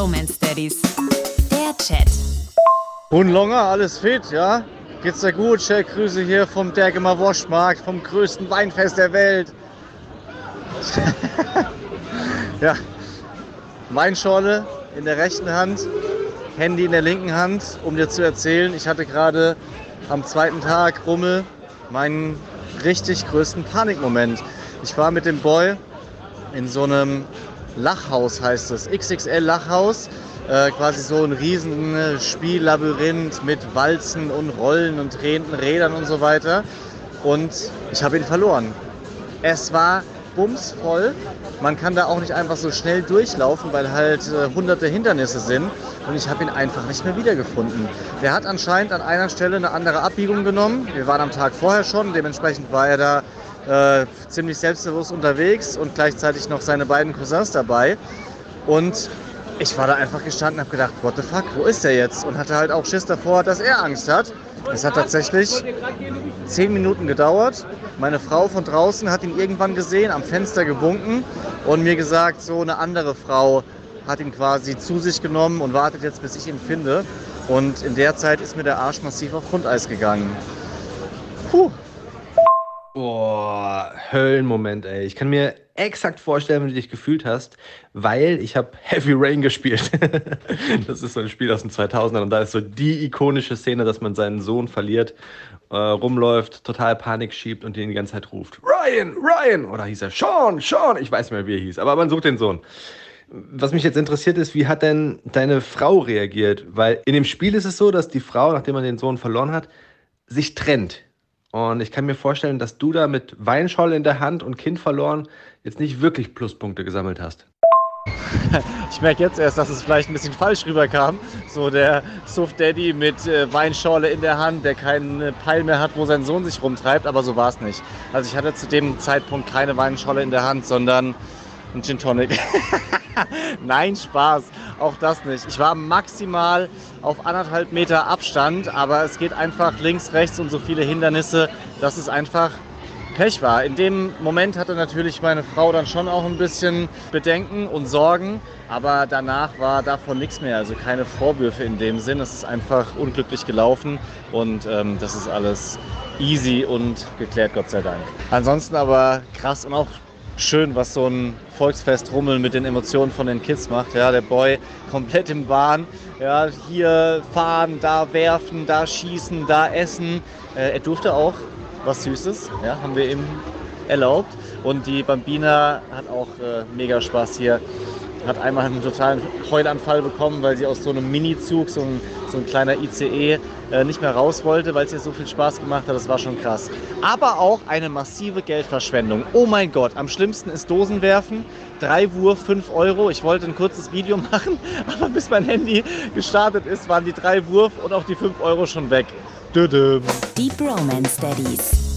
Bromance Daddies. Der Chat. Hunlonger, alles fit, ja? Geht's dir gut? Schöne Grüße hier vom Dergemer Wurstmarkt, vom größten Weinfest der Welt. ja, Weinschorle in der rechten Hand, Handy in der linken Hand, um dir zu erzählen, ich hatte gerade am zweiten Tag Rummel meinen richtig größten Panikmoment. Ich war mit dem Boy in so einem Lachhaus, heißt es, XXL Lachhaus. Äh, quasi so ein riesen äh, Spiellabyrinth mit Walzen und Rollen und drehenden Rädern und so weiter. Und ich habe ihn verloren. Es war bumsvoll. Man kann da auch nicht einfach so schnell durchlaufen, weil halt äh, hunderte Hindernisse sind. Und ich habe ihn einfach nicht mehr wiedergefunden. Der hat anscheinend an einer Stelle eine andere Abbiegung genommen. Wir waren am Tag vorher schon, dementsprechend war er da äh, ziemlich selbstbewusst unterwegs und gleichzeitig noch seine beiden Cousins dabei. Und ich war da einfach gestanden und habe gedacht, what the fuck, wo ist der jetzt? Und hatte halt auch Schiss davor, dass er Angst hat. Es hat tatsächlich zehn Minuten gedauert. Meine Frau von draußen hat ihn irgendwann gesehen, am Fenster gewunken und mir gesagt, so eine andere Frau hat ihn quasi zu sich genommen und wartet jetzt, bis ich ihn finde. Und in der Zeit ist mir der Arsch massiv auf Grundeis gegangen. Puh. Boah, Höllenmoment, ey. Ich kann mir exakt vorstellen, wie du dich gefühlt hast, weil ich habe Heavy Rain gespielt. das ist so ein Spiel aus den 2000ern und da ist so die ikonische Szene, dass man seinen Sohn verliert, äh, rumläuft, total Panik schiebt und den die ganze Zeit ruft. Ryan, Ryan! Oder hieß er Sean, Sean! Ich weiß nicht mehr, wie er hieß, aber man sucht den Sohn. Was mich jetzt interessiert ist, wie hat denn deine Frau reagiert? Weil in dem Spiel ist es so, dass die Frau, nachdem man den Sohn verloren hat, sich trennt. Und ich kann mir vorstellen, dass du da mit Weinscholle in der Hand und Kind verloren jetzt nicht wirklich Pluspunkte gesammelt hast. Ich merke jetzt erst, dass es vielleicht ein bisschen falsch rüberkam. So der Soft Daddy mit äh, Weinschorle in der Hand, der keinen Peil mehr hat, wo sein Sohn sich rumtreibt, aber so war es nicht. Also ich hatte zu dem Zeitpunkt keine Weinschorle in der Hand, sondern ein Gin Tonic. Nein, Spaß. Auch das nicht. Ich war maximal auf anderthalb Meter Abstand, aber es geht einfach links, rechts und so viele Hindernisse, dass es einfach Pech war. In dem Moment hatte natürlich meine Frau dann schon auch ein bisschen Bedenken und Sorgen, aber danach war davon nichts mehr. Also keine Vorwürfe in dem Sinn. Es ist einfach unglücklich gelaufen und ähm, das ist alles easy und geklärt, Gott sei Dank. Ansonsten aber krass und auch schön, was so ein Volksfest Rummeln mit den Emotionen von den Kids macht. Ja, der Boy komplett im Bahn. Ja, hier fahren, da werfen, da schießen, da essen. Äh, er durfte auch was Süßes, ja, haben wir ihm erlaubt. Und die Bambina hat auch äh, mega Spaß hier hat einmal einen totalen Heulanfall bekommen, weil sie aus so einem Mini-Zug, so ein, so ein kleiner ICE, äh, nicht mehr raus wollte, weil es ihr so viel Spaß gemacht hat. Das war schon krass. Aber auch eine massive Geldverschwendung. Oh mein Gott, am schlimmsten ist Dosenwerfen. Drei Wurf, fünf Euro. Ich wollte ein kurzes Video machen, aber bis mein Handy gestartet ist, waren die drei Wurf und auch die fünf Euro schon weg. Die Bromance Daddies.